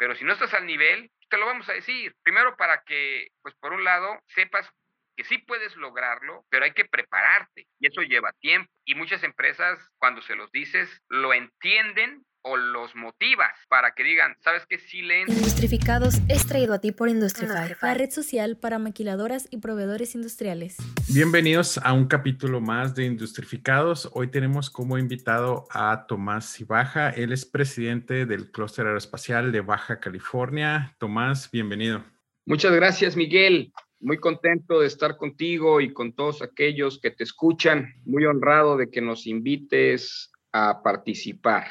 pero si no estás al nivel, te lo vamos a decir. Primero para que, pues por un lado, sepas que sí puedes lograrlo, pero hay que prepararte y eso lleva tiempo. Y muchas empresas, cuando se los dices, lo entienden o los motivas para que digan, ¿sabes qué? Sí leen. Industrificados es traído a ti por Industrify, la red social para maquiladoras y proveedores industriales. Bienvenidos a un capítulo más de Industrificados. Hoy tenemos como invitado a Tomás Cibaja. Él es presidente del Clúster Aeroespacial de Baja California. Tomás, bienvenido. Muchas gracias, Miguel. Muy contento de estar contigo y con todos aquellos que te escuchan. Muy honrado de que nos invites a participar.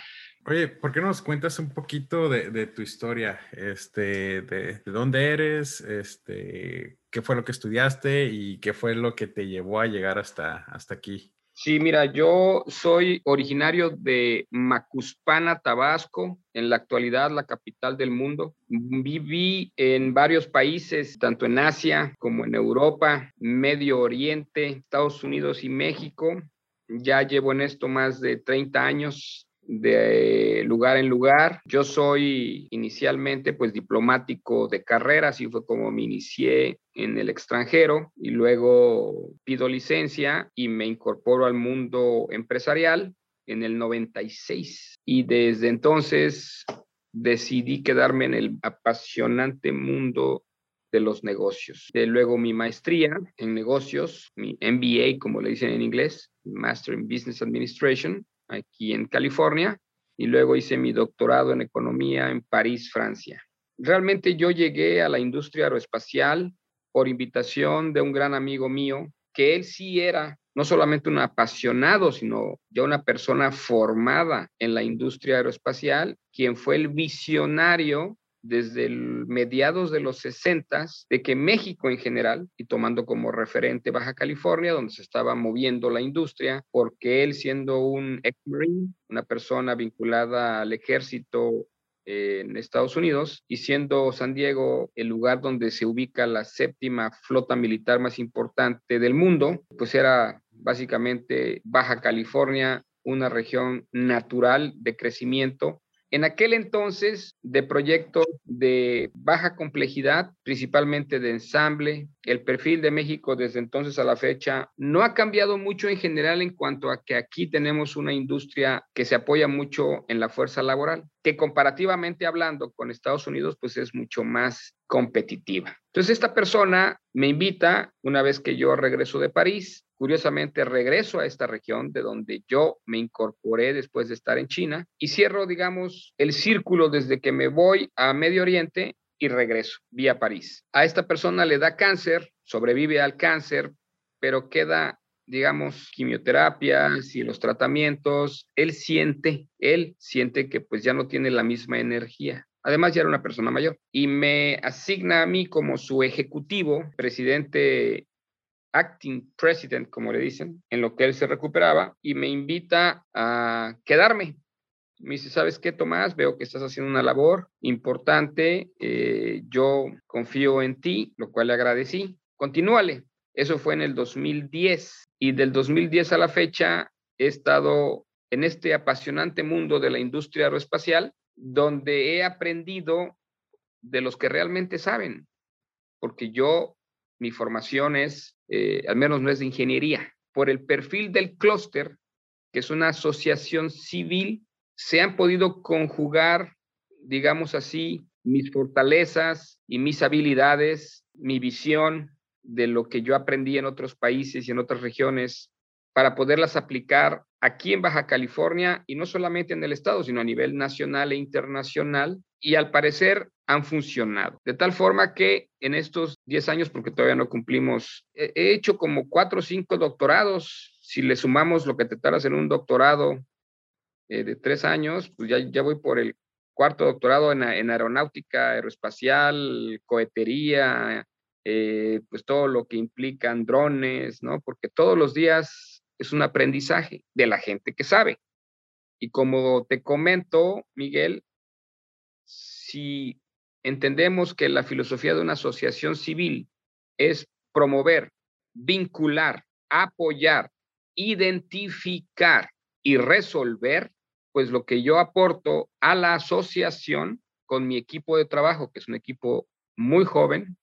Oye, ¿por qué no nos cuentas un poquito de, tu historia? Este, de, de, dónde eres, este, qué fue lo que estudiaste y qué fue lo que te llevó a llegar hasta, hasta aquí. Sí, mira, yo soy originario de Macuspana, Tabasco, en la actualidad la capital del mundo. Viví en varios países, tanto en Asia como en Europa, Medio Oriente, Estados Unidos y México. Ya llevo en esto más de 30 años de lugar en lugar. Yo soy inicialmente pues diplomático de carrera, así fue como me inicié en el extranjero y luego pido licencia y me incorporo al mundo empresarial en el 96 y desde entonces decidí quedarme en el apasionante mundo de los negocios. De luego mi maestría en negocios, mi MBA como le dicen en inglés, Master in Business Administration, aquí en California, y luego hice mi doctorado en economía en París, Francia. Realmente yo llegué a la industria aeroespacial por invitación de un gran amigo mío, que él sí era no solamente un apasionado, sino ya una persona formada en la industria aeroespacial, quien fue el visionario desde mediados de los 60 de que México en general, y tomando como referente Baja California, donde se estaba moviendo la industria, porque él siendo un ex-marine, una persona vinculada al ejército en Estados Unidos y siendo San Diego el lugar donde se ubica la séptima flota militar más importante del mundo, pues era básicamente Baja California, una región natural de crecimiento en aquel entonces, de proyectos de baja complejidad, principalmente de ensamble, el perfil de México desde entonces a la fecha no ha cambiado mucho en general en cuanto a que aquí tenemos una industria que se apoya mucho en la fuerza laboral, que comparativamente hablando con Estados Unidos, pues es mucho más competitiva. Entonces, esta persona me invita, una vez que yo regreso de París, Curiosamente, regreso a esta región de donde yo me incorporé después de estar en China y cierro, digamos, el círculo desde que me voy a Medio Oriente y regreso vía París. A esta persona le da cáncer, sobrevive al cáncer, pero queda, digamos, quimioterapias y los tratamientos. Él siente, él siente que pues ya no tiene la misma energía. Además, ya era una persona mayor y me asigna a mí como su ejecutivo, presidente acting president, como le dicen, en lo que él se recuperaba, y me invita a quedarme. Me dice, ¿sabes qué, Tomás? Veo que estás haciendo una labor importante, eh, yo confío en ti, lo cual le agradecí. Continúale. Eso fue en el 2010 y del 2010 a la fecha he estado en este apasionante mundo de la industria aeroespacial, donde he aprendido de los que realmente saben, porque yo, mi formación es eh, al menos no es de ingeniería. Por el perfil del clúster, que es una asociación civil, se han podido conjugar, digamos así, mis fortalezas y mis habilidades, mi visión de lo que yo aprendí en otros países y en otras regiones para poderlas aplicar aquí en Baja California y no solamente en el estado, sino a nivel nacional e internacional. Y al parecer han funcionado. De tal forma que en estos 10 años, porque todavía no cumplimos, he hecho como 4 o 5 doctorados. Si le sumamos lo que te tardas en un doctorado eh, de 3 años, pues ya, ya voy por el cuarto doctorado en, en aeronáutica, aeroespacial, cohetería, eh, pues todo lo que implican drones, ¿no? Porque todos los días es un aprendizaje de la gente que sabe. Y como te comento, Miguel, si entendemos que la filosofía de una asociación civil es promover, vincular, apoyar, identificar y resolver, pues lo que yo aporto a la asociación con mi equipo de trabajo, que es un equipo muy joven,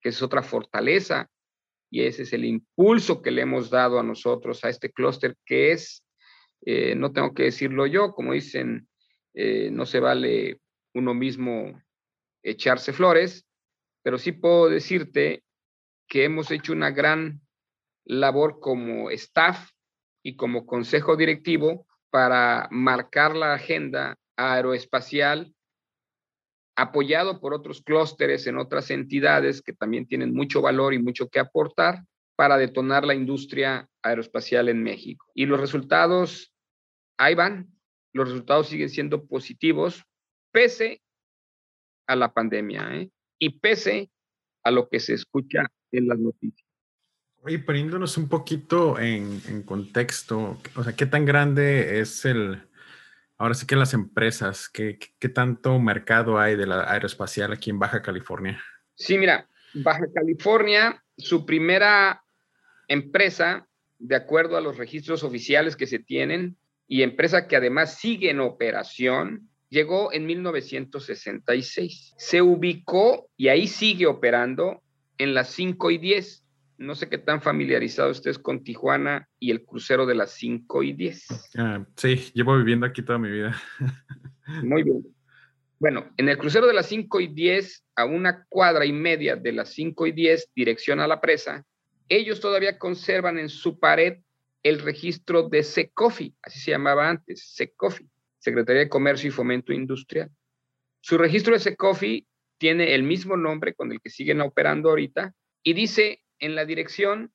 que es otra fortaleza, y ese es el impulso que le hemos dado a nosotros, a este clúster, que es, eh, no tengo que decirlo yo, como dicen, eh, no se vale uno mismo echarse flores, pero sí puedo decirte que hemos hecho una gran labor como staff y como consejo directivo para marcar la agenda aeroespacial apoyado por otros clústeres en otras entidades que también tienen mucho valor y mucho que aportar para detonar la industria aeroespacial en México. Y los resultados, ahí van, los resultados siguen siendo positivos, pese a la pandemia ¿eh? y pese a lo que se escucha en las noticias. Oye, poniéndonos un poquito en, en contexto, o sea, ¿qué tan grande es el, Ahora sí que las empresas, ¿qué, ¿qué, tanto mercado hay de la aeroespacial aquí en Baja California? Sí, mira, Baja California, su primera empresa, de acuerdo a los registros oficiales que se tienen, y empresa que además sigue en operación, llegó en 1966. Se ubicó y ahí sigue operando en las 5 y 10 no sé qué tan familiarizado estés con Tijuana y el crucero de las 5 y 10. Ah, sí, llevo viviendo aquí toda mi vida. Muy bien. Bueno, en el crucero de las 5 y 10, a una cuadra y media de las 5 y 10, dirección a la presa, ellos todavía conservan en su pared el registro de SECOFI, así se llamaba antes, SECOFI, Secretaría de Comercio y Fomento Industrial. Su registro de SECOFI tiene el mismo nombre con el que siguen operando ahorita y dice en la dirección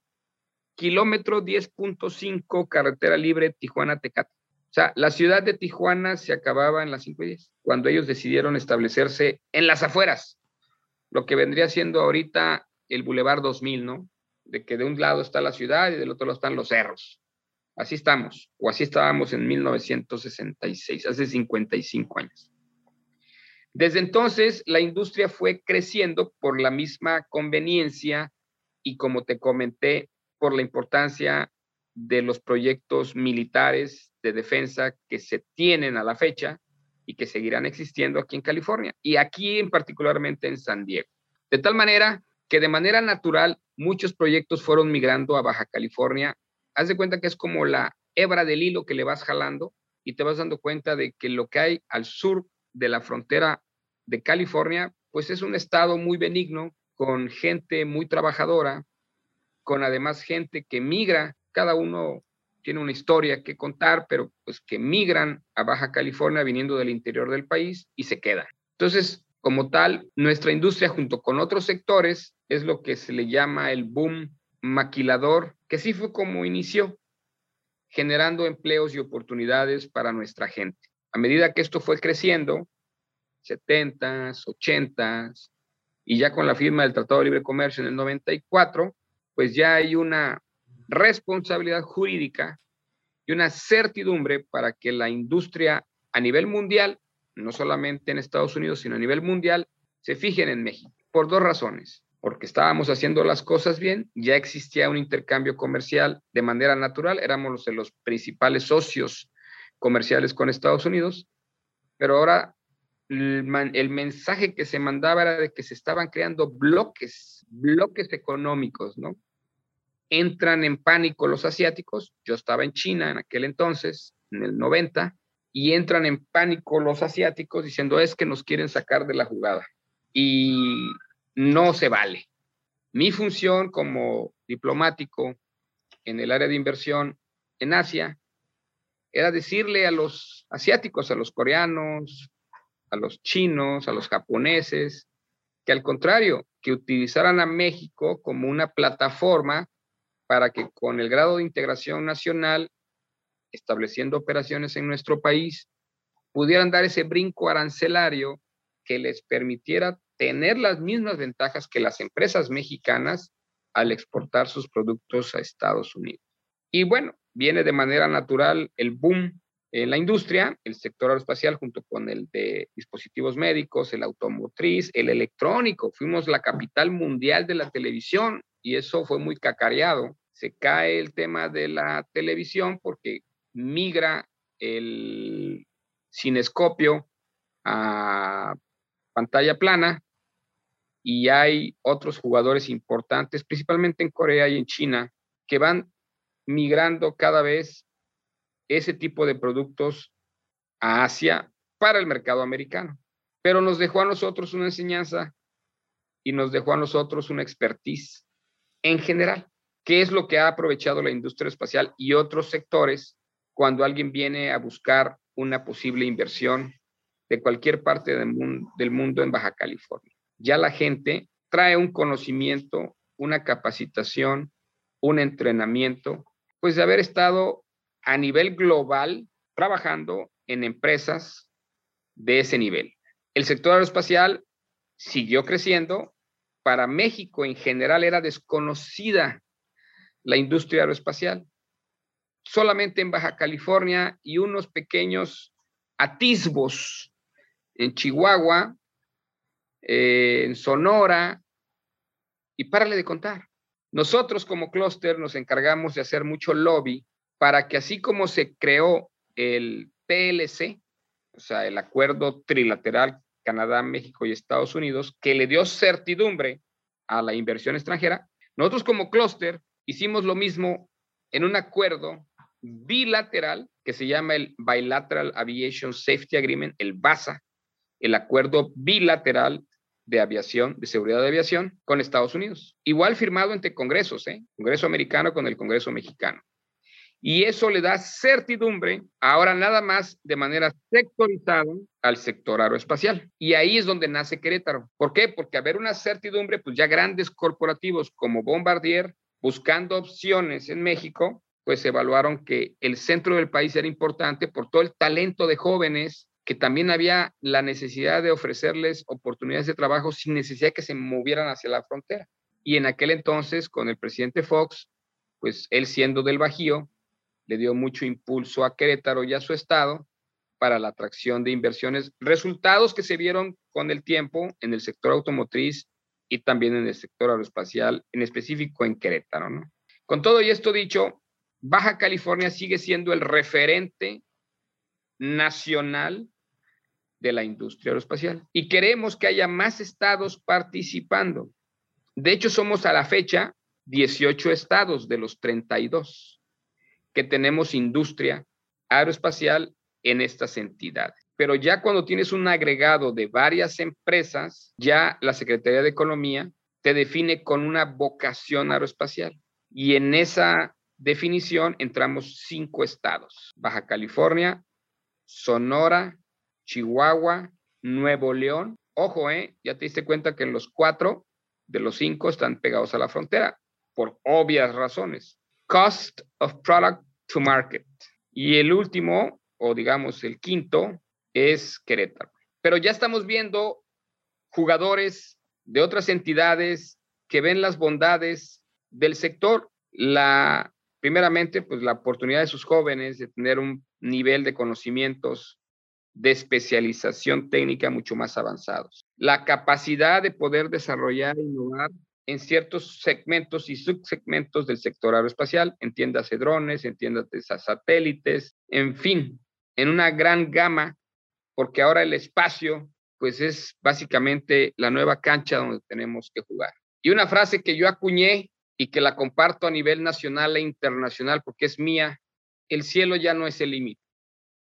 kilómetro 10.5 carretera libre Tijuana-Tecate. O sea, la ciudad de Tijuana se acababa en las 5 y 10, cuando ellos decidieron establecerse en las afueras, lo que vendría siendo ahorita el Boulevard 2000, ¿no? De que de un lado está la ciudad y del otro lado están los cerros. Así estamos, o así estábamos en 1966, hace 55 años. Desde entonces, la industria fue creciendo por la misma conveniencia y como te comenté, por la importancia de los proyectos militares de defensa que se tienen a la fecha y que seguirán existiendo aquí en California y aquí en particularmente en San Diego. De tal manera que de manera natural muchos proyectos fueron migrando a Baja California. Haz de cuenta que es como la hebra del hilo que le vas jalando y te vas dando cuenta de que lo que hay al sur de la frontera de California, pues es un estado muy benigno, con gente muy trabajadora, con además gente que migra, cada uno tiene una historia que contar, pero pues que migran a Baja California viniendo del interior del país y se quedan. Entonces, como tal, nuestra industria junto con otros sectores es lo que se le llama el boom maquilador, que sí fue como inició, generando empleos y oportunidades para nuestra gente. A medida que esto fue creciendo, 70s, 80s, y ya con la firma del Tratado de Libre Comercio en el 94, pues ya hay una responsabilidad jurídica y una certidumbre para que la industria a nivel mundial, no solamente en Estados Unidos, sino a nivel mundial, se fijen en México, por dos razones. Porque estábamos haciendo las cosas bien, ya existía un intercambio comercial de manera natural, éramos los, los principales socios comerciales con Estados Unidos, pero ahora el, mensaje que se mandaba era de que se estaban creando bloques, bloques económicos, ¿no? Entran en pánico los asiáticos, yo estaba en China en aquel entonces, en el 90, y entran en pánico los asiáticos diciendo es que nos quieren sacar de la jugada. Y no se vale. Mi función como diplomático en el área de inversión en Asia era decirle a los asiáticos, a los coreanos, a los chinos, a los japoneses, que al contrario, que utilizaran a México como una plataforma para que con el grado de integración nacional, estableciendo operaciones en nuestro país, pudieran dar ese brinco arancelario que les permitiera tener las mismas ventajas que las empresas mexicanas al exportar sus productos a Estados Unidos. Y bueno, viene de manera natural el boom en la industria, el sector aeroespacial junto con el de dispositivos médicos, el automotriz, el electrónico. Fuimos la capital mundial de la televisión y eso fue muy cacareado. Se cae el tema de la televisión porque migra el cinescopio a pantalla plana y hay otros jugadores importantes, principalmente en Corea y en China, que van migrando cada vez ese tipo de productos a Asia para el mercado americano. Pero nos dejó a nosotros una enseñanza y nos dejó a nosotros una expertise en general. ¿Qué es lo que ha aprovechado la industria espacial y otros sectores cuando alguien viene a buscar una posible inversión de cualquier parte del mundo, en Baja California? Ya la gente trae un conocimiento, una capacitación, un entrenamiento, pues de haber estado a nivel global trabajando en empresas de ese nivel. El sector aeroespacial siguió creciendo. Para México en general era desconocida la industria aeroespacial. Solamente en Baja California y unos pequeños atisbos en Chihuahua, eh, en Sonora, y párale de contar. Nosotros como clúster nos encargamos de hacer mucho lobby para que así como se creó el TLC, o sea, el acuerdo trilateral Canadá, México y Estados Unidos, que le dio certidumbre a la inversión extranjera, nosotros como clúster hicimos lo mismo en un acuerdo bilateral que se llama el Bilateral Aviation Safety Agreement, el BASA, el acuerdo bilateral de aviación, de seguridad de aviación con Estados Unidos. Igual firmado entre congresos, ¿eh? Congreso americano con el Congreso mexicano. Y eso le da certidumbre, ahora nada más de manera sectorizada, al sector aeroespacial. Y ahí es donde nace Querétaro. ¿Por qué? Porque haber una certidumbre, pues ya grandes corporativos como Bombardier, buscando opciones en México, pues evaluaron que el centro del país era importante por todo el talento de jóvenes, que también había la necesidad de ofrecerles oportunidades de trabajo sin necesidad que se movieran hacia la frontera. Y en aquel entonces, con el presidente Fox, pues él siendo del Bajío, le dio mucho impulso a Querétaro y a su estado para la atracción de inversiones, resultados que se vieron con el tiempo en el sector automotriz y también en el sector aeroespacial, en específico en Querétaro. Con todo y esto dicho, Baja California sigue siendo el referente nacional de la industria aeroespacial y queremos que haya más estados participando. De hecho, somos a la fecha 18 estados de los 32 que tenemos industria aeroespacial en estas entidades. Pero ya cuando tienes un agregado de varias empresas, ya la Secretaría de Economía te define con una vocación aeroespacial. Y en esa definición entramos cinco estados, Baja California, Sonora, Chihuahua, Nuevo León. Ojo, ¿eh? ya te diste cuenta que en los cuatro de los cinco están pegados a la frontera, por obvias razones. Cost of Product to Market. Y el último, o digamos el quinto, es Querétaro. Pero ya estamos viendo jugadores de otras entidades que ven las bondades del sector. La, primeramente, pues la oportunidad de sus jóvenes de tener un nivel de conocimientos de especialización técnica mucho más avanzados. La capacidad de poder desarrollar e innovar en ciertos segmentos y subsegmentos del sector aeroespacial, entiéndase drones, entiéndase satélites, en fin, en una gran gama, porque ahora el espacio, pues es básicamente la nueva cancha donde tenemos que jugar. Y una frase que yo acuñé y que la comparto a nivel nacional e internacional porque es mía, el cielo ya no es el límite.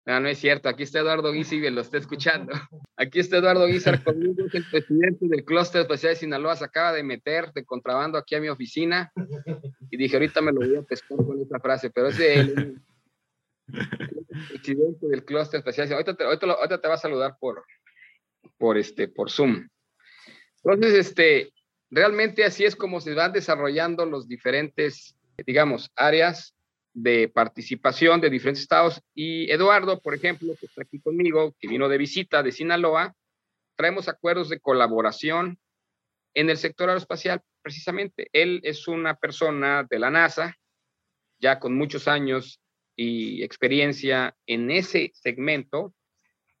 No, no es cierto. Aquí está Eduardo Guizar lo está escuchando. Aquí está Eduardo Guizar conmigo, es el presidente del Clúster Especial de Sinaloa. Se acaba de meter de contrabando aquí a mi oficina. Y dije, ahorita me lo voy a pescar con esta frase, pero es el, presidente del Clúster Especial. Ahorita te, ahorita, te va a saludar por, por, este, por Zoom. Entonces, este, realmente así es como se van desarrollando los diferentes, digamos, áreas de participación de diferentes estados. Y Eduardo, por ejemplo, que está aquí conmigo, que vino de visita de Sinaloa, traemos acuerdos de colaboración en el sector aeroespacial, precisamente. Él es una persona de la NASA, ya con muchos años y experiencia en ese segmento,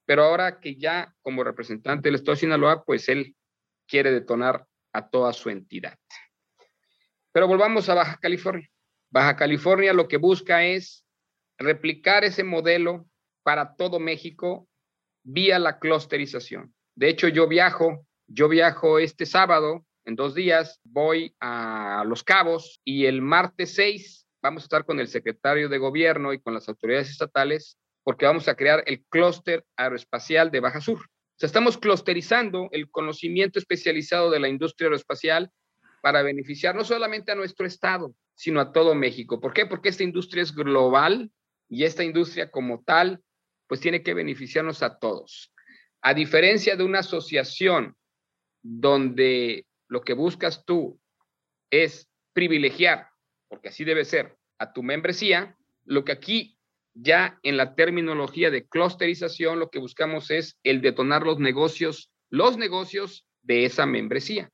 pero ahora que ya como representante del Estado de Sinaloa, pues él quiere detonar a toda su entidad. Pero volvamos a Baja California. Baja California lo que busca es replicar ese modelo para todo México vía la clusterización, De hecho, yo viajo, yo viajo este sábado, en dos días, voy a Los Cabos y el martes 6 vamos a estar con el secretario de gobierno y con las autoridades estatales porque vamos a crear el clúster aeroespacial de Baja Sur. O sea, estamos clusterizando el conocimiento especializado de la industria aeroespacial para beneficiar no solamente a nuestro estado, sino a todo México. ¿Por qué? Porque esta industria es global y esta industria como tal, pues tiene que beneficiarnos a todos. A diferencia de una asociación donde lo que buscas tú es privilegiar, porque así debe ser, a tu membresía, lo que aquí ya en la terminología de clusterización lo que buscamos es el detonar los negocios, los negocios de esa membresía.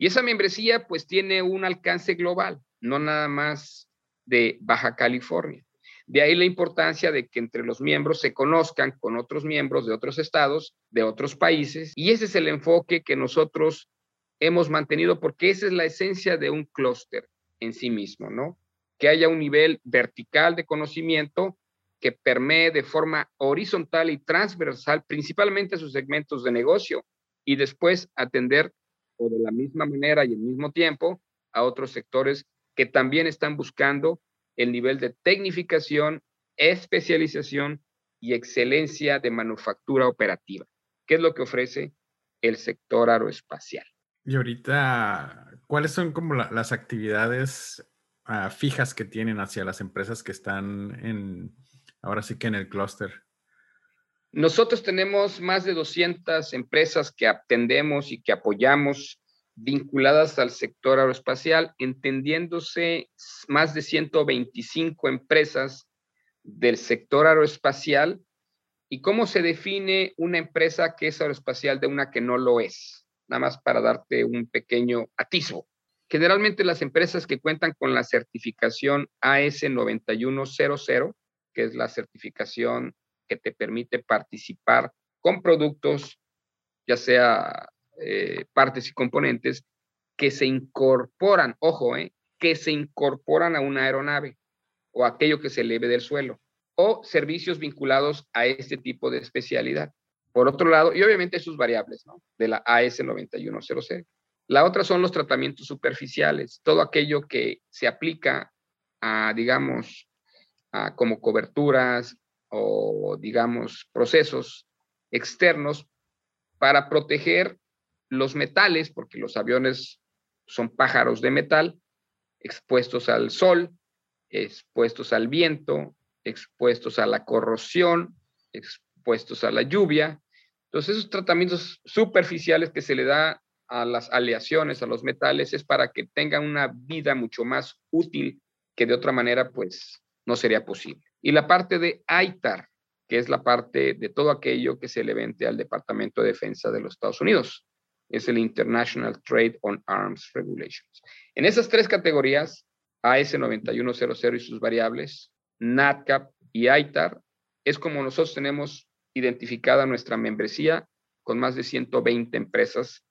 Y esa membresía pues tiene un alcance global, no nada más de Baja California. De ahí la importancia de que entre los miembros se conozcan con otros miembros de otros estados, de otros países, y ese es el enfoque que nosotros hemos mantenido porque esa es la esencia de un clúster en sí mismo, ¿no? Que haya un nivel vertical de conocimiento que permee de forma horizontal y transversal principalmente sus segmentos de negocio y después atender o de la misma manera y al mismo tiempo a otros sectores que también están buscando el nivel de tecnificación, especialización y excelencia de manufactura operativa, que es lo que ofrece el sector aeroespacial. Y ahorita, ¿cuáles son como las actividades ah, fijas que tienen hacia las empresas que están en, ahora sí que en el clúster? Nosotros tenemos más de 200 empresas que atendemos y que apoyamos vinculadas al sector aeroespacial, entendiéndose más de 125 empresas del sector aeroespacial y cómo se define una empresa que es aeroespacial de una que no lo es, nada más para darte un pequeño atisbo. Generalmente las empresas que cuentan con la certificación AS 9100 que es la certificación que te permite participar con productos, ya sea eh, partes y componentes, que se incorporan, ojo, eh, que se incorporan a una aeronave o aquello que se eleve del suelo, o servicios vinculados a este tipo de especialidad. Por otro lado, y obviamente sus variables. De la AS 9100. La otra son los tratamientos superficiales, todo aquello que se aplica a, digamos, como coberturas o, digamos, procesos externos para proteger los metales, porque los aviones son pájaros de metal, expuestos al sol, expuestos al viento, expuestos a la corrosión, expuestos a la lluvia. Entonces, esos tratamientos superficiales que se le da a las aleaciones, a los metales, es para que tengan una vida mucho más útil que de otra manera, pues, no sería posible. Y la parte de AITAR, que es la parte de todo aquello que se le vende al Departamento de Defensa de los Estados Unidos. Es el International Trade on Arms Regulations. En esas tres categorías, AS 9100 y sus variables, NATCAP y AITAR, es como nosotros tenemos identificada nuestra membresía con más de 120 empresas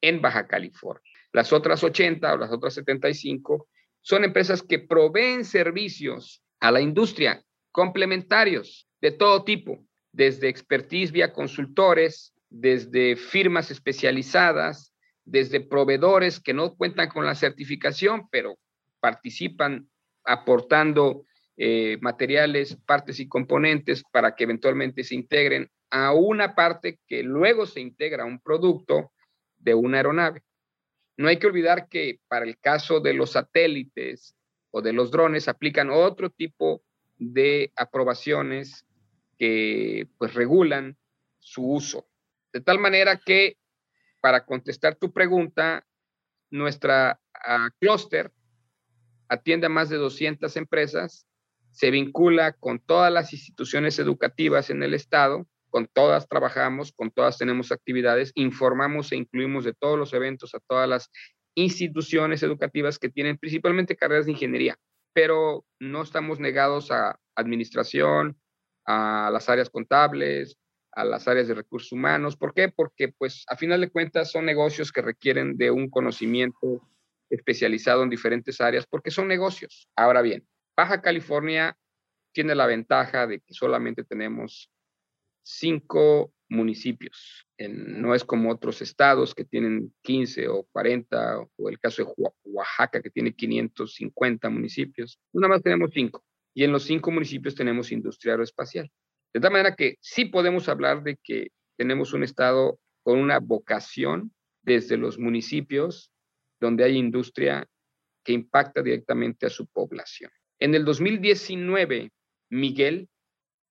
en Baja California. Las otras 80 o las otras 75 son empresas que proveen servicios a la industria, complementarios de todo tipo, desde expertise vía consultores, desde firmas especializadas, desde proveedores que no cuentan con la certificación, pero participan aportando eh, materiales, partes y componentes para que eventualmente se integren a una parte que luego se integra a un producto de una aeronave. No hay que olvidar que para el caso de los satélites o de los drones aplican otro tipo de aprobaciones que pues regulan su uso. De tal manera que para contestar tu pregunta, nuestra uh, clúster atiende a más de 200 empresas, se vincula con todas las instituciones educativas en el estado, con todas trabajamos, con todas tenemos actividades, informamos e incluimos de todos los eventos a todas las instituciones educativas que tienen principalmente carreras de ingeniería, pero no estamos negados a administración, a las áreas contables, a las áreas de recursos humanos. ¿Por qué? Porque pues a final de cuentas son negocios que requieren de un conocimiento especializado en diferentes áreas porque son negocios. Ahora bien, Baja California tiene la ventaja de que solamente tenemos cinco municipios. no es como otros estados que tienen 15 o 40, o el caso de Oaxaca que tiene 550 municipios. Nada más tenemos cinco. Y en los cinco municipios tenemos industria aeroespacial. De tal manera que sí podemos hablar de que tenemos un estado con una vocación desde los municipios donde hay industria que impacta directamente a su población. En el 2019, Miguel,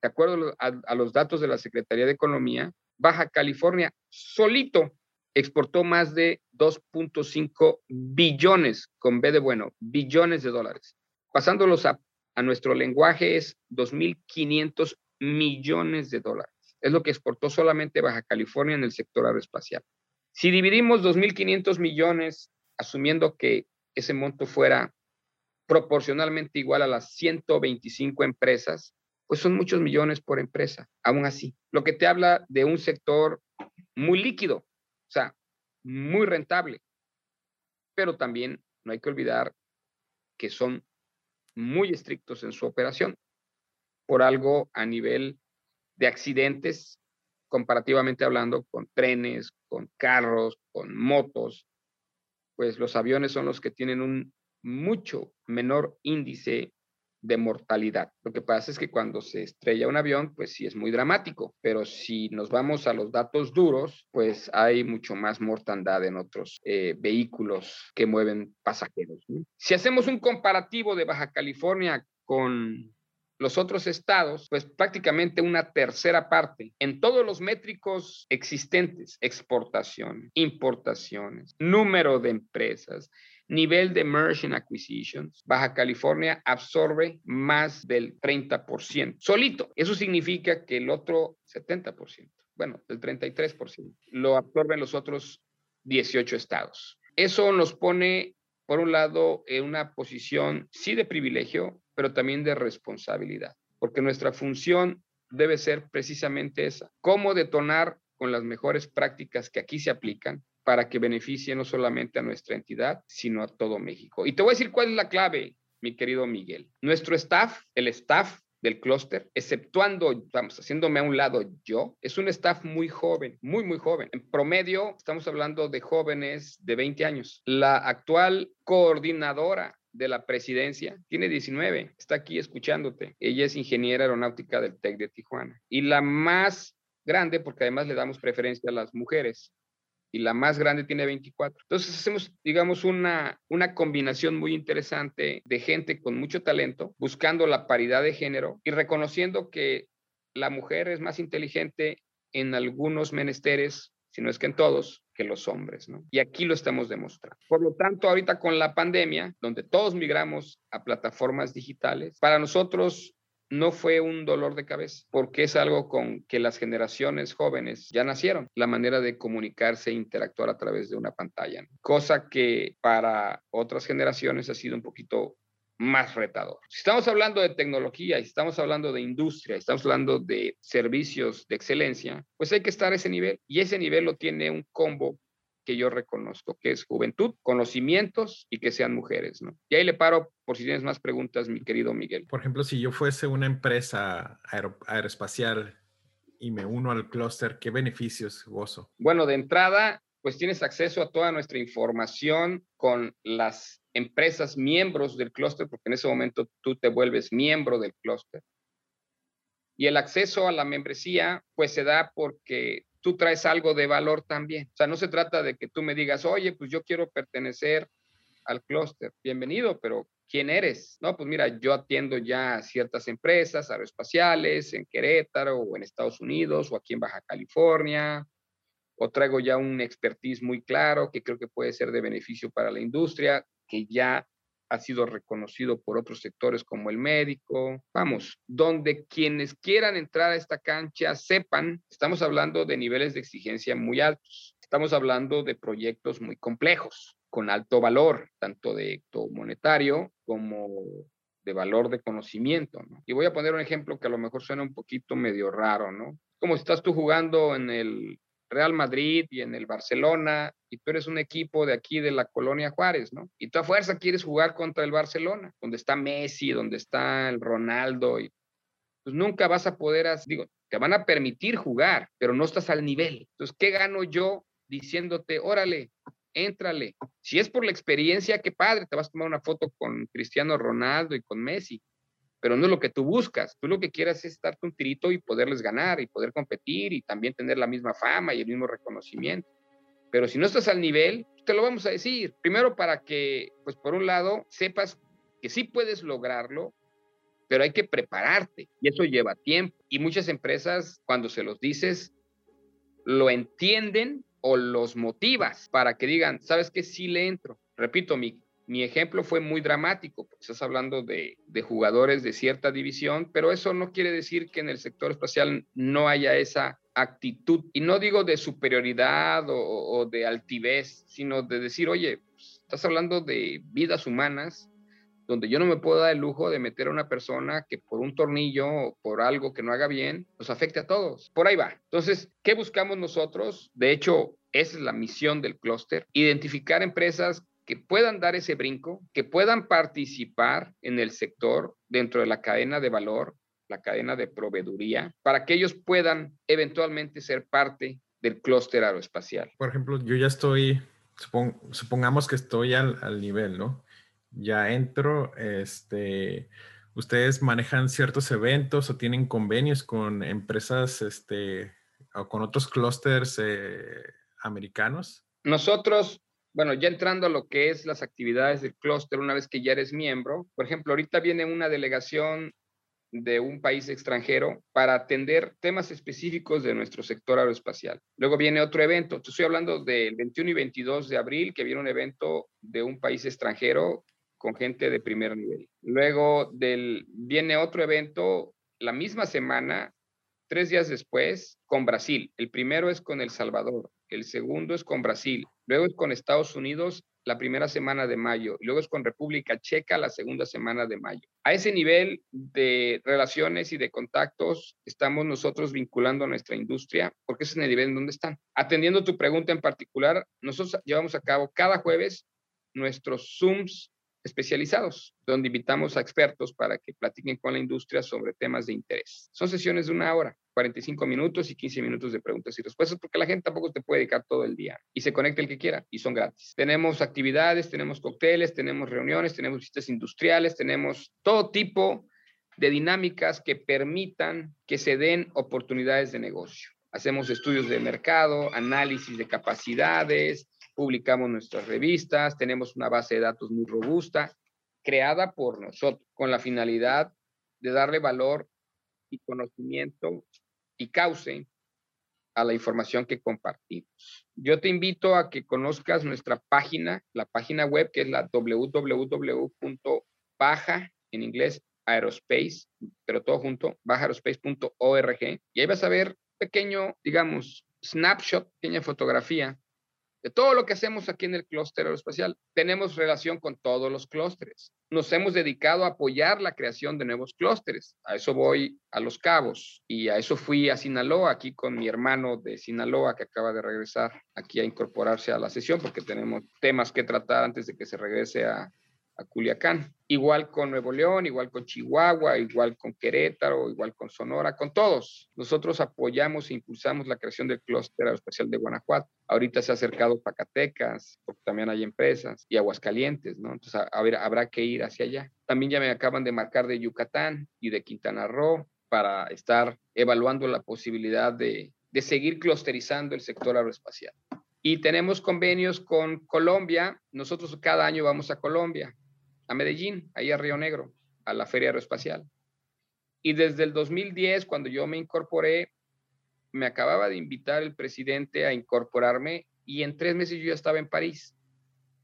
de acuerdo a, los datos de la Secretaría de Economía, Baja California solito exportó más de 2.5 billones, con B de bueno, billones de dólares. Pasándolos a, nuestro lenguaje es 2.500 millones de dólares. Es lo que exportó solamente Baja California en el sector aeroespacial. Si dividimos 2.500 millones, asumiendo que ese monto fuera proporcionalmente igual a las 125 empresas, pues son muchos millones por empresa, aún así. Lo que te habla de un sector muy líquido, o sea, muy rentable. Pero también no hay que olvidar que son muy estrictos en su operación. Por algo a nivel de accidentes, comparativamente hablando, con trenes, con carros, con motos, pues los aviones son los que tienen un mucho menor índice de mortalidad. Lo que pasa es que cuando se estrella un avión, pues sí es muy dramático, pero si nos vamos a los datos duros, pues hay mucho más mortandad en otros eh, vehículos que mueven pasajeros. Si hacemos un comparativo de Baja California con los otros estados, pues prácticamente una tercera parte en todos los métricos existentes, exportación, importaciones, número de empresas, nivel de merchant acquisitions, Baja California absorbe más del 30%. Solito. Eso significa que el otro 70%, bueno, el 33%, lo absorben los otros 18 estados. Eso nos pone, por un lado, en una posición sí de privilegio, pero también de responsabilidad, porque nuestra función debe ser precisamente esa, cómo detonar con las mejores prácticas que aquí se aplican para que beneficie no solamente a nuestra entidad, sino a todo México. Y te voy a decir cuál es la clave, mi querido Miguel. Nuestro staff, el staff del clúster, exceptuando, vamos, haciéndome a un lado yo, es un staff muy joven, muy, muy joven. En promedio, estamos hablando de jóvenes de 20 años. La actual coordinadora de la presidencia tiene 19, está aquí escuchándote. Ella es ingeniera aeronáutica del TEC de Tijuana. Y la más grande, porque además le damos preferencia a las mujeres, y la más grande tiene 24. Entonces hacemos, digamos, una, una combinación muy interesante de gente con mucho talento, buscando la paridad de género y reconociendo que la mujer es más inteligente en algunos menesteres, si no es que en todos, que los hombres, ¿no? Y aquí lo estamos demostrando. Por lo tanto, ahorita con la pandemia, donde todos migramos a plataformas digitales, para nosotros no fue un dolor de cabeza, porque es algo con que las generaciones jóvenes ya nacieron, la manera de comunicarse e interactuar a través de una pantalla, cosa que para otras generaciones ha sido un poquito más retador. Si estamos hablando de tecnología, y estamos hablando de industria, estamos hablando de servicios de excelencia, pues hay que estar a ese nivel y ese nivel lo tiene un combo que yo reconozco, que es juventud, conocimientos y que sean mujeres, ¿no? Y ahí le paro por si tienes más preguntas, mi querido Miguel. Por ejemplo, si yo fuese una empresa aeroespacial y me uno al clúster, ¿qué beneficios gozo? Bueno, de entrada, pues tienes acceso a toda nuestra información con las empresas miembros del clúster, porque en ese momento tú te vuelves miembro del clúster. Y el acceso a la membresía, pues se da porque tú traes algo de valor también. O sea, no se trata de que tú me digas, oye, pues yo quiero pertenecer al clúster. Bienvenido, pero ¿quién eres? No, pues mira, yo atiendo ya ciertas empresas aeroespaciales en Querétaro o en Estados Unidos o aquí en Baja California, o traigo ya un expertise muy claro que creo que puede ser de beneficio para la industria, que ya ha sido reconocido por otros sectores como el médico. Vamos, donde quienes quieran entrar a esta cancha sepan, estamos hablando de niveles de exigencia muy altos. Estamos hablando de proyectos muy complejos, con alto valor, tanto de monetario como de valor de conocimiento. Y voy a poner un ejemplo que a lo mejor suena un poquito medio raro, ¿no? Como si estás tú jugando en el Real Madrid y en el Barcelona, y tú eres un equipo de aquí de la colonia Juárez, ¿no? Y tú a fuerza quieres jugar contra el Barcelona, donde está Messi, donde está el Ronaldo, y pues nunca vas a poder, digo, te van a permitir jugar, pero no estás al nivel. Entonces, ¿qué gano yo diciéndote, órale, éntrale? Si es por la experiencia, qué padre, te vas a tomar una foto con Cristiano Ronaldo y con Messi, pero no es lo que tú buscas. Tú lo que quieras es darte un tirito y poderles ganar y poder competir y también tener la misma fama y el mismo reconocimiento. Pero si no estás al nivel, te lo vamos a decir. Primero para que, pues por un lado, sepas que sí puedes lograrlo, pero hay que prepararte y eso lleva tiempo. Y muchas empresas, cuando se los dices, lo entienden o los motivas para que digan, ¿sabes qué? Sí le entro. Repito, mi, mi ejemplo fue muy dramático, porque estás hablando de, de, jugadores de cierta división, pero eso no quiere decir que en el sector espacial no haya esa actitud, y no digo de superioridad o, o de altivez, sino de decir, oye, pues, estás hablando de vidas humanas donde yo no me puedo dar el lujo de meter a una persona que por un tornillo o por algo que no haga bien, nos afecte a todos. Por ahí va. Entonces, ¿qué buscamos nosotros? De hecho, esa es la misión del clúster, identificar empresas que puedan dar ese brinco, que puedan participar en el sector dentro de la cadena de valor, la cadena de proveeduría, para que ellos puedan eventualmente ser parte del clúster aeroespacial. Por ejemplo, yo ya estoy, supongamos que estoy al, al nivel, ¿no? ya entro, este, ustedes manejan ciertos eventos o tienen convenios con empresas, este, o con otros clústeres eh, americanos. Nosotros, bueno, ya entrando a lo que es las actividades del clúster, una vez que ya eres miembro, por ejemplo, ahorita viene una delegación de un país extranjero para atender temas específicos de nuestro sector aeroespacial. Luego viene otro evento, estoy hablando del 21 y 22 de abril, que viene un evento de un país extranjero con gente de primer nivel. Luego del, viene otro evento la misma semana, tres días después, con Brasil. El primero es con El Salvador, el segundo es con Brasil, luego es con Estados Unidos la primera semana de mayo, y luego es con República Checa la segunda semana de mayo. A ese nivel de relaciones y de contactos estamos nosotros vinculando a nuestra industria, porque ese es el nivel en donde están. Atendiendo tu pregunta en particular, nosotros llevamos a cabo cada jueves nuestros Zooms especializados, donde invitamos a expertos para que platiquen con la industria sobre temas de interés. Son sesiones de una hora, 45 minutos y 15 minutos de preguntas y respuestas, porque la gente tampoco te puede dedicar todo el día y se conecta el que quiera y son gratis. Tenemos actividades, tenemos cócteles, tenemos reuniones, tenemos visitas industriales, tenemos todo tipo de dinámicas que permitan que se den oportunidades de negocio. Hacemos estudios de mercado, análisis de capacidades, publicamos nuestras revistas, tenemos una base de datos muy robusta, creada por nosotros, con la finalidad de darle valor y conocimiento y cauce a la información que compartimos. Yo te invito a que conozcas nuestra página, la página web que es la www.baja, en inglés, aerospace, pero todo junto, bajaaerospace.org, y ahí vas a ver pequeño, digamos, snapshot, pequeña fotografía de todo lo que hacemos aquí en el clúster aeroespacial. Tenemos relación con todos los clústeres. Nos hemos dedicado a apoyar la creación de nuevos clústeres. A eso voy a Los Cabos y a eso fui a Sinaloa, aquí con mi hermano de Sinaloa que acaba de regresar aquí a incorporarse a la sesión porque tenemos temas que tratar antes de que se regrese a, a Culiacán. Igual con Nuevo León, igual con Chihuahua, igual con Querétaro, igual con Sonora, con todos. Nosotros apoyamos e impulsamos la creación del clúster aeroespacial de Guanajuato. Ahorita se ha acercado Zacatecas, porque también hay empresas, y Aguascalientes, ¿no? Entonces, a, ver, habrá que ir hacia allá. También ya me acaban de marcar de Yucatán y de Quintana Roo para estar evaluando la posibilidad de, de seguir clusterizando el sector aeroespacial. Y tenemos convenios con Colombia. Nosotros cada año vamos a Colombia a Medellín, ahí a Río Negro, a la Feria Aeroespacial. Y desde el 2010, cuando yo me incorporé, me acababa de invitar el presidente a incorporarme y en tres meses yo ya estaba en París,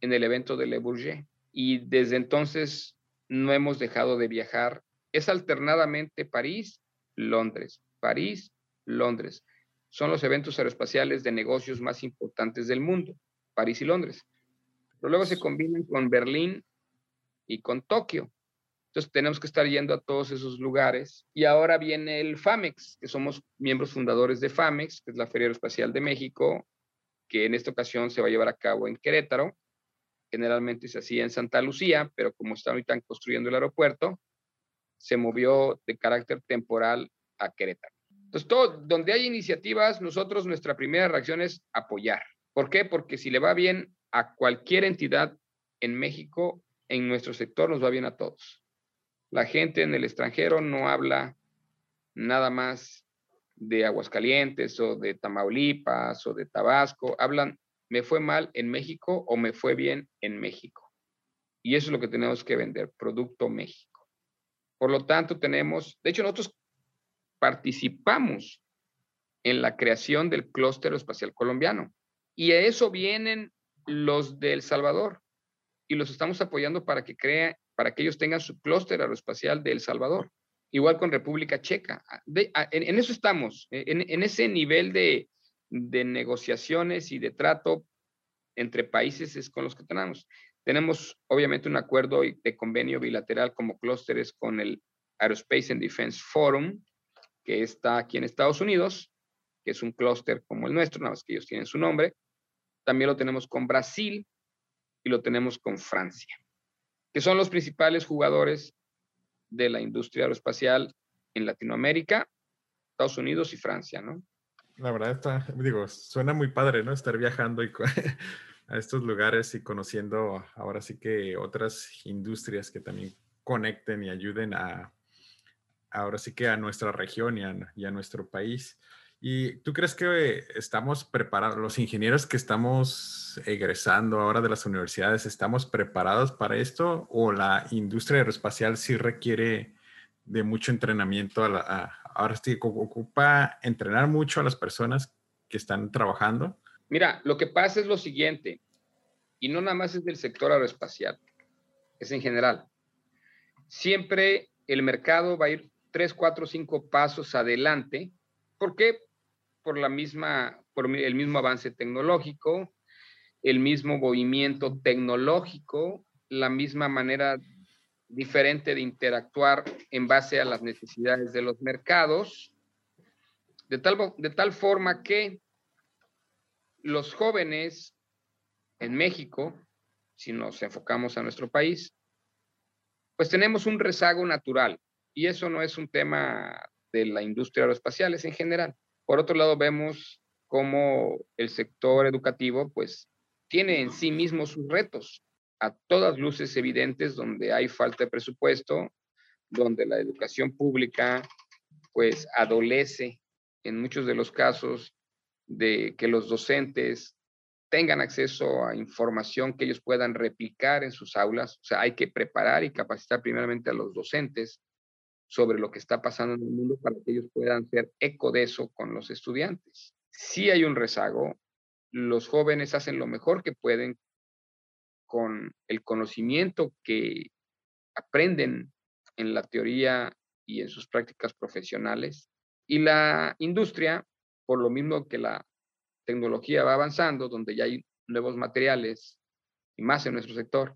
en el evento de Le Bourget. Y desde entonces no hemos dejado de viajar. Es alternadamente París, Londres, París, Londres. Son los eventos aeroespaciales de negocios más importantes del mundo, París y Londres. Pero luego se combinan con Berlín y con Tokio. Entonces tenemos que estar yendo a todos esos lugares. Y ahora viene el FAMEX, que somos miembros fundadores de FAMEX, que es la Feria Aeroespacial de México, que en esta ocasión se va a llevar a cabo en Querétaro. Generalmente se hacía en Santa Lucía, pero como están ahorita construyendo el aeropuerto, se movió de carácter temporal a Querétaro. Entonces, todo, donde hay iniciativas, nosotros nuestra primera reacción es apoyar. ¿Por qué? Porque si le va bien a cualquier entidad en México, en nuestro sector nos va bien a todos. La gente en el extranjero no habla nada más de Aguascalientes o de Tamaulipas o de Tabasco, hablan, me fue mal en México o me fue bien en México. Y eso es lo que tenemos que vender, Producto México. Por lo tanto, tenemos, de hecho, nosotros participamos en la creación del clúster espacial colombiano. Y a eso vienen los de El Salvador y los estamos apoyando para que crea, para que ellos tengan su clúster aeroespacial de El Salvador. Igual con República Checa. Ah, ah, en, eso estamos, en, ese nivel de, de, negociaciones y de trato entre países es con los que tenemos. Tenemos obviamente un acuerdo de convenio bilateral como clústeres con el Aerospace and Defense Forum, que está aquí en Estados Unidos, que es un clúster como el nuestro, nada más que ellos tienen su nombre. También lo tenemos con Brasil y lo tenemos con Francia, que son los principales jugadores de la industria aeroespacial en Latinoamérica, Estados Unidos y Francia, ¿no? La verdad está, digo, suena muy padre, ¿no? Estar viajando y a estos lugares y conociendo ahora sí que otras industrias que también conecten y ayuden a, ahora sí que a nuestra región y a, nuestro país. ¿Y tú crees que estamos preparados, los ingenieros que estamos egresando ahora de las universidades, estamos preparados para esto o la industria aeroespacial sí requiere de mucho entrenamiento? ahora sí, ocupa entrenar mucho a las personas que están trabajando. Mira, lo que pasa es lo siguiente, y no nada más es del sector aeroespacial, es en general. Siempre el mercado va a ir tres, cuatro, cinco pasos adelante. ¿Por qué? Por la misma, por el mismo avance tecnológico, el mismo movimiento tecnológico, la misma manera diferente de interactuar en base a las necesidades de los mercados, de tal, de tal forma que los jóvenes en México, si nos enfocamos a nuestro país, pues tenemos un rezago natural y eso no es un tema de la industria aeroespacial, es en general. Por otro lado, vemos cómo el sector educativo, pues, tiene en sí mismo sus retos, a todas luces evidentes, donde hay falta de presupuesto, donde la educación pública, pues, adolece en muchos de los casos de que los docentes tengan acceso a información que ellos puedan replicar en sus aulas. O sea, hay que preparar y capacitar primeramente a los docentes sobre lo que está pasando en el mundo para que ellos puedan ser eco de eso con los estudiantes. Si hay un rezago, los jóvenes hacen lo mejor que pueden con el conocimiento que aprenden en la teoría y en sus prácticas profesionales. Y la industria, por lo mismo que la tecnología va avanzando, donde ya hay nuevos materiales, y más en nuestro sector,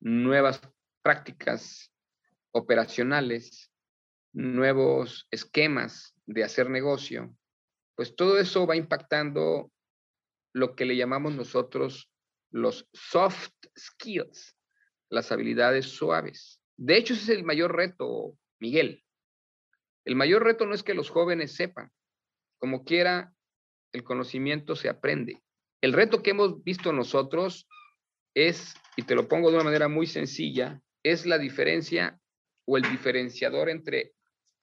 nuevas prácticas operacionales, nuevos esquemas de hacer negocio, pues todo eso va impactando lo que le llamamos nosotros los soft skills, las habilidades suaves. De hecho, ese es el mayor reto, Miguel. El mayor reto no es que los jóvenes sepan, como quiera, el conocimiento se aprende. El reto que hemos visto nosotros es, y te lo pongo de una manera muy sencilla, es la diferencia o el diferenciador entre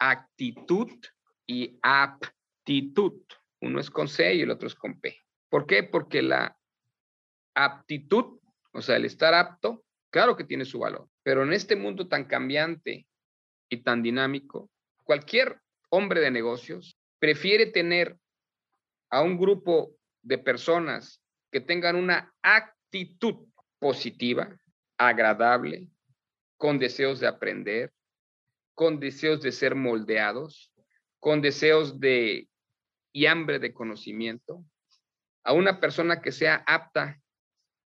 actitud y aptitud. Uno es con C y el otro es con P. ¿Por qué? Porque la aptitud, o sea, el estar apto, claro que tiene su valor, pero en este mundo tan cambiante y tan dinámico, cualquier hombre de negocios prefiere tener a un grupo de personas que tengan una actitud positiva, agradable, con deseos de aprender, con deseos de ser moldeados, con deseos de y hambre de conocimiento, a una persona que sea apta,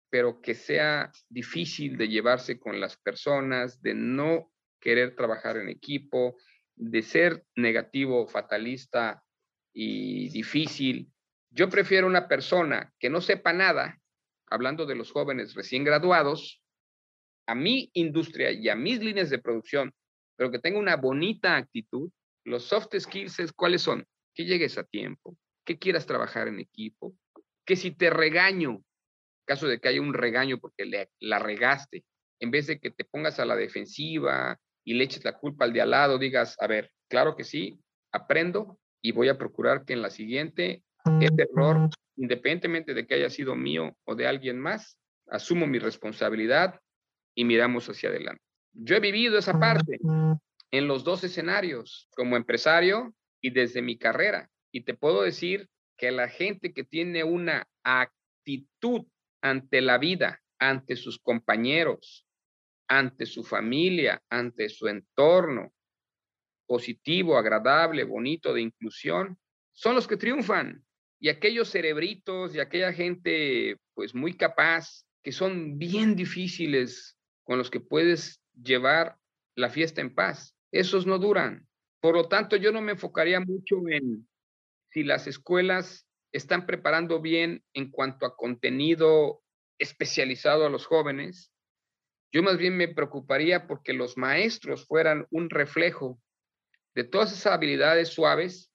pero que sea difícil de llevarse con las personas, de no querer trabajar en equipo, de ser negativo, fatalista y difícil. Yo prefiero una persona que no sepa nada, hablando de los jóvenes recién graduados, a mi industria y a mis líneas de producción pero que tenga una bonita actitud. Los soft skills, ¿cuáles son? que llegues a tiempo, que quieras trabajar en equipo, que si te regaño, caso de que haya un regaño porque la regaste, en vez de que te pongas a la defensiva y le eches la culpa al de al lado, digas, a ver, claro que sí, aprendo y voy a procurar que en la siguiente, este error, independientemente de que haya sido mío o de alguien más, asumo mi responsabilidad y miramos hacia adelante. Yo he vivido esa parte en los dos escenarios, como empresario y desde mi carrera. Y te puedo decir que la gente que tiene una actitud ante la vida, ante sus compañeros, ante su familia, ante su entorno, positivo, agradable, bonito, de inclusión, son los que triunfan. Y aquellos cerebritos y aquella gente, pues muy capaz, que son bien difíciles, con los que puedes llevar la fiesta en paz, esos no duran. Por lo tanto, yo no me enfocaría mucho en si las escuelas están preparando bien en cuanto a contenido especializado a los jóvenes. Yo más bien me preocuparía porque los maestros fueran un reflejo de todas esas habilidades suaves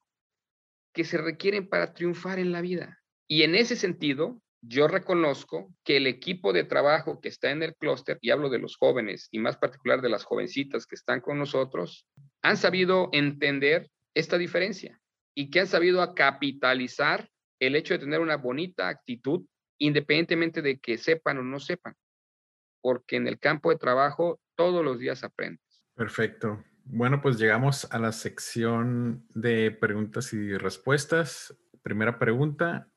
que se requieren para triunfar en la vida. Y en ese sentido, yo reconozco que el equipo de trabajo que está en el clúster, y hablo de los jóvenes y más particular de las jovencitas que están con nosotros, han sabido entender esta diferencia y que han sabido capitalizar el hecho de tener una bonita actitud independientemente de que sepan o no sepan, porque en el campo de trabajo todos los días aprendes. Perfecto. Bueno, pues llegamos a la sección de preguntas y respuestas. Primera pregunta,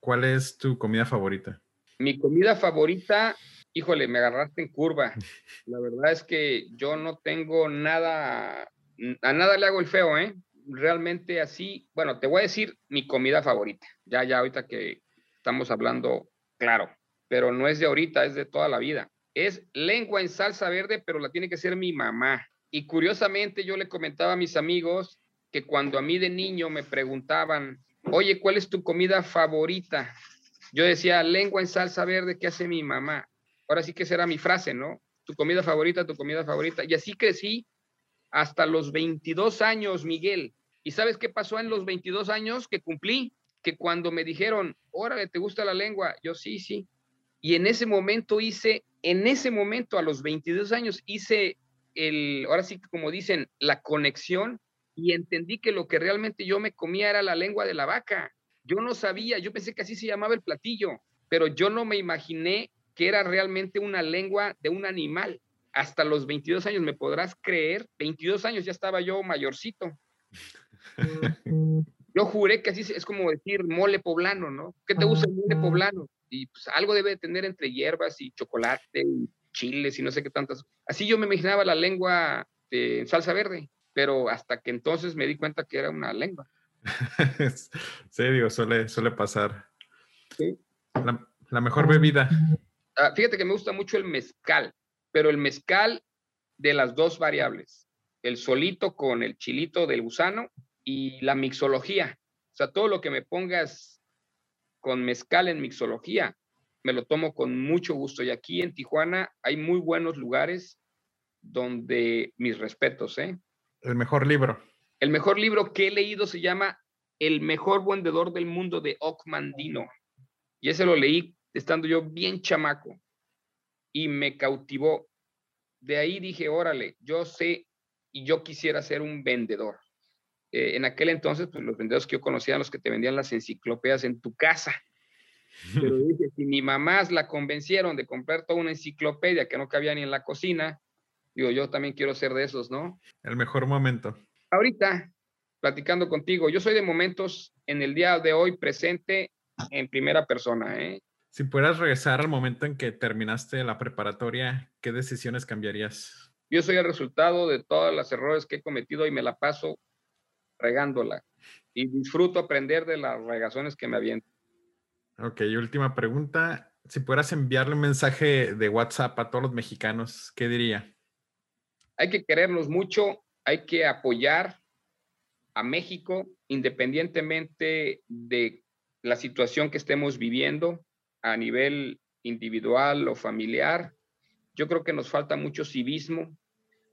¿cuál es tu comida favorita? Mi comida favorita, híjole, me agarraste en curva. La verdad es que yo no tengo nada, a nada le hago el feo, ¿eh? Realmente así, bueno, te voy a decir mi comida favorita. Ya, ya, ahorita que estamos hablando, claro, pero no es de ahorita, es de toda la vida. Es lengua en salsa verde, pero la tiene que ser mi mamá. Y curiosamente yo le comentaba a mis amigos que cuando a mí de niño me preguntaban, oye, ¿cuál es tu comida favorita? Yo decía, lengua en salsa verde, ¿qué hace mi mamá? Ahora sí que será mi frase, ¿no? Tu comida favorita, tu comida favorita. Y así crecí hasta los 22 años, Miguel. ¿Y sabes qué pasó en los 22 años que cumplí? Que cuando me dijeron, órale, ¿te gusta la lengua? Yo sí, sí. Y en ese momento hice, en ese momento, a los 22 años, hice el, ahora sí, como dicen, la conexión y entendí que lo que realmente yo me comía era la lengua de la vaca. Yo no sabía, yo pensé que así se llamaba el platillo, pero yo no me imaginé que era realmente una lengua de un animal. Hasta los 22 años, me podrás creer, 22 años ya estaba yo mayorcito. Yo juré que así es como decir mole poblano, ¿no? ¿Qué te gusta el mole poblano? Y pues algo debe tener entre hierbas y chocolate y chiles y no sé qué tantas. Así yo me imaginaba la lengua de salsa verde, pero hasta que entonces me di cuenta que era una lengua. sí, digo, suele, suele pasar. Sí. La, mejor bebida. Ah, fíjate que me gusta mucho el mezcal, pero el mezcal de las dos variables, el solito con el chilito del gusano y la mixología. O sea, todo lo que me pongas con mezcal en mixología, me lo tomo con mucho gusto. Y aquí en Tijuana hay muy buenos lugares donde mis respetos, ¿eh? El mejor libro. El mejor libro que he leído se llama El mejor vendedor del mundo de Ocmandino. Y ese lo leí estando yo bien chamaco y me cautivó. De ahí dije, órale, yo sé y yo quisiera ser un vendedor. Eh, en aquel entonces, pues los vendedores que yo conocía eran los que te vendían las enciclopedias en tu casa. Pero dije, si mi mamás la convencieron de comprar toda una enciclopedia que no cabía ni en la cocina, digo, yo también quiero ser de esos, ¿no? El mejor momento. Ahorita, platicando contigo, yo soy de momentos en el día de hoy presente en primera persona, ¿eh? Si pudieras regresar al momento en que terminaste la preparatoria, ¿qué decisiones cambiarías? Yo soy el resultado de todos los errores que he cometido y me la paso regándola. Y disfruto aprender de las regazones que me aviento. Ok, última pregunta. Si pudieras enviarle un mensaje de WhatsApp a todos los mexicanos, ¿qué diría? Hay que querernos mucho, hay que apoyar a México independientemente de la situación que estemos viviendo a nivel individual o familiar. Yo creo que nos falta mucho civismo,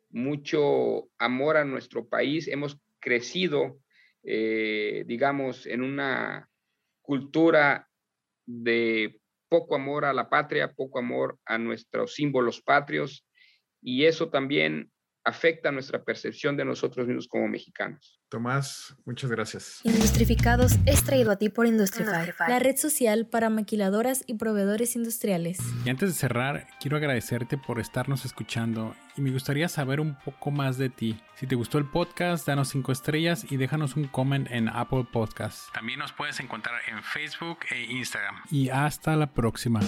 mucho amor a nuestro país. Hemos crecido eh, digamos, en una cultura de poco amor a la patria, poco amor a nuestros símbolos patrios, y eso también afecta nuestra percepción de nosotros mismos como mexicanos. Tomás, muchas gracias. Industrificados es traído a ti por Industrify, la red social para maquiladoras y proveedores industriales. Y antes de cerrar, quiero agradecerte por estarnos escuchando y me gustaría saber un poco más de ti. Si te gustó el podcast, danos 5 estrellas y déjanos un comment en Apple Podcasts. También nos puedes encontrar en Facebook e Instagram. Y hasta la próxima.